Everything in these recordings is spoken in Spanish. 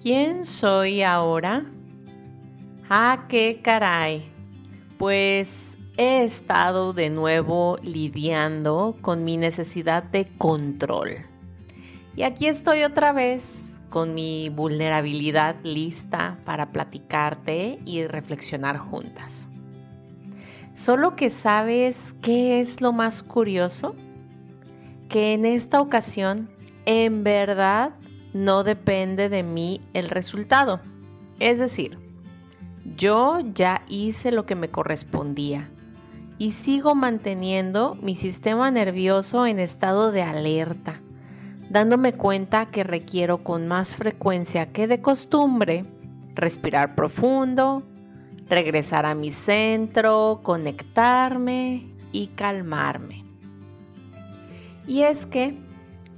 ¿Quién soy ahora? Ah, qué caray. Pues he estado de nuevo lidiando con mi necesidad de control. Y aquí estoy otra vez con mi vulnerabilidad lista para platicarte y reflexionar juntas. Solo que sabes qué es lo más curioso? Que en esta ocasión, en verdad, no depende de mí el resultado. Es decir, yo ya hice lo que me correspondía y sigo manteniendo mi sistema nervioso en estado de alerta, dándome cuenta que requiero con más frecuencia que de costumbre respirar profundo, regresar a mi centro, conectarme y calmarme. Y es que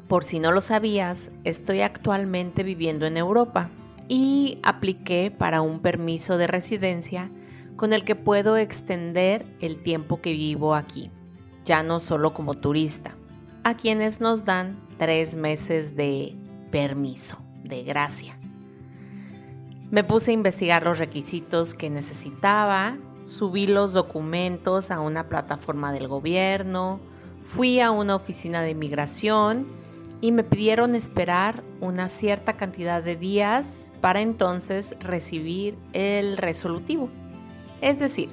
por si no lo sabías, estoy actualmente viviendo en Europa y apliqué para un permiso de residencia con el que puedo extender el tiempo que vivo aquí, ya no solo como turista, a quienes nos dan tres meses de permiso, de gracia. Me puse a investigar los requisitos que necesitaba, subí los documentos a una plataforma del gobierno, fui a una oficina de inmigración y me pidieron esperar una cierta cantidad de días para entonces recibir el resolutivo. Es decir,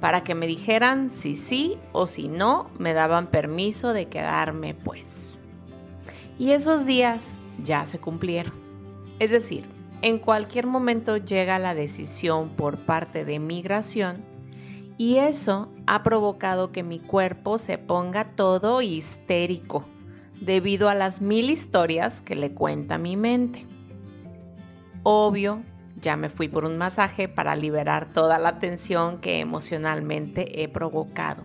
para que me dijeran si sí o si no me daban permiso de quedarme pues. Y esos días ya se cumplieron. Es decir, en cualquier momento llega la decisión por parte de migración y eso ha provocado que mi cuerpo se ponga todo histérico debido a las mil historias que le cuenta mi mente. Obvio, ya me fui por un masaje para liberar toda la tensión que emocionalmente he provocado.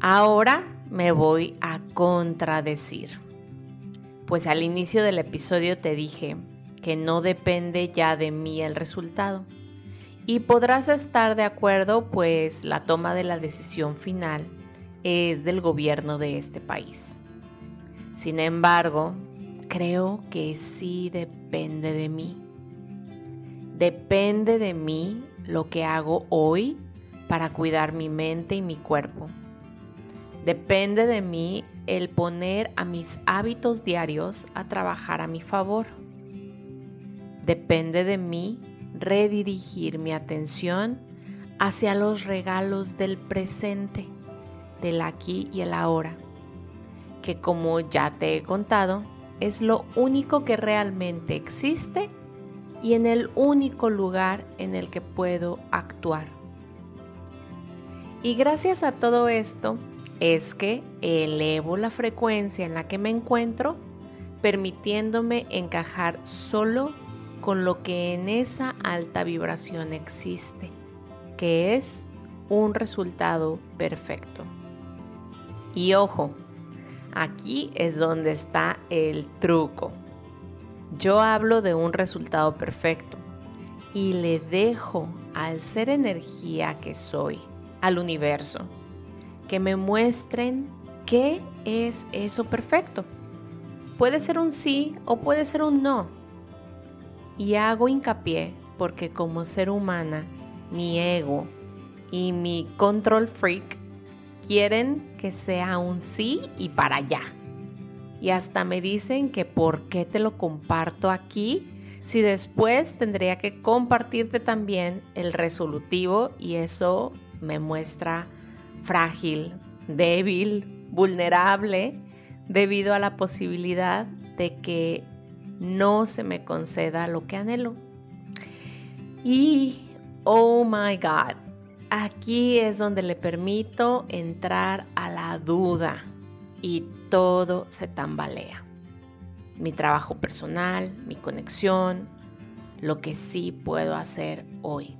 Ahora me voy a contradecir. Pues al inicio del episodio te dije que no depende ya de mí el resultado. Y podrás estar de acuerdo, pues la toma de la decisión final es del gobierno de este país. Sin embargo, creo que sí depende de mí. Depende de mí lo que hago hoy para cuidar mi mente y mi cuerpo. Depende de mí el poner a mis hábitos diarios a trabajar a mi favor. Depende de mí redirigir mi atención hacia los regalos del presente del aquí y el ahora, que como ya te he contado, es lo único que realmente existe y en el único lugar en el que puedo actuar. Y gracias a todo esto es que elevo la frecuencia en la que me encuentro, permitiéndome encajar solo con lo que en esa alta vibración existe, que es un resultado perfecto. Y ojo, aquí es donde está el truco. Yo hablo de un resultado perfecto y le dejo al ser energía que soy, al universo, que me muestren qué es eso perfecto. Puede ser un sí o puede ser un no. Y hago hincapié porque como ser humana, mi ego y mi control freak quieren que sea un sí y para allá. Y hasta me dicen que por qué te lo comparto aquí si después tendría que compartirte también el resolutivo y eso me muestra frágil, débil, vulnerable debido a la posibilidad de que no se me conceda lo que anhelo. Y, oh my God, Aquí es donde le permito entrar a la duda y todo se tambalea. Mi trabajo personal, mi conexión, lo que sí puedo hacer hoy.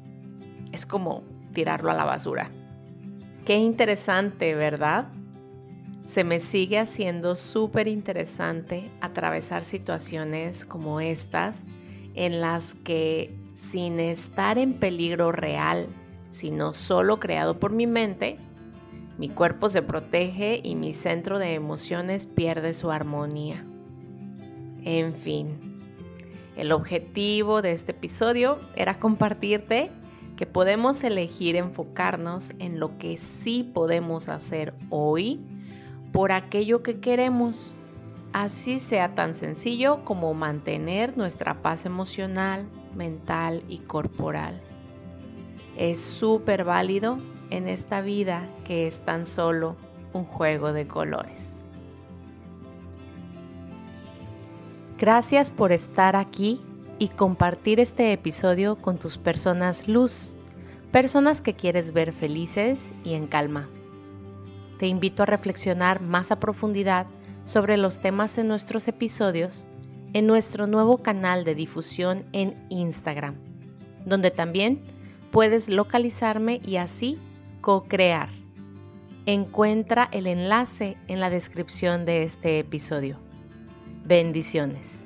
Es como tirarlo a la basura. Qué interesante, ¿verdad? Se me sigue haciendo súper interesante atravesar situaciones como estas en las que sin estar en peligro real sino solo creado por mi mente, mi cuerpo se protege y mi centro de emociones pierde su armonía. En fin, El objetivo de este episodio era compartirte que podemos elegir enfocarnos en lo que sí podemos hacer hoy por aquello que queremos, así sea tan sencillo como mantener nuestra paz emocional, mental y corporal. Es súper válido en esta vida que es tan solo un juego de colores. Gracias por estar aquí y compartir este episodio con tus personas luz, personas que quieres ver felices y en calma. Te invito a reflexionar más a profundidad sobre los temas en nuestros episodios en nuestro nuevo canal de difusión en Instagram, donde también puedes localizarme y así co-crear. Encuentra el enlace en la descripción de este episodio. Bendiciones.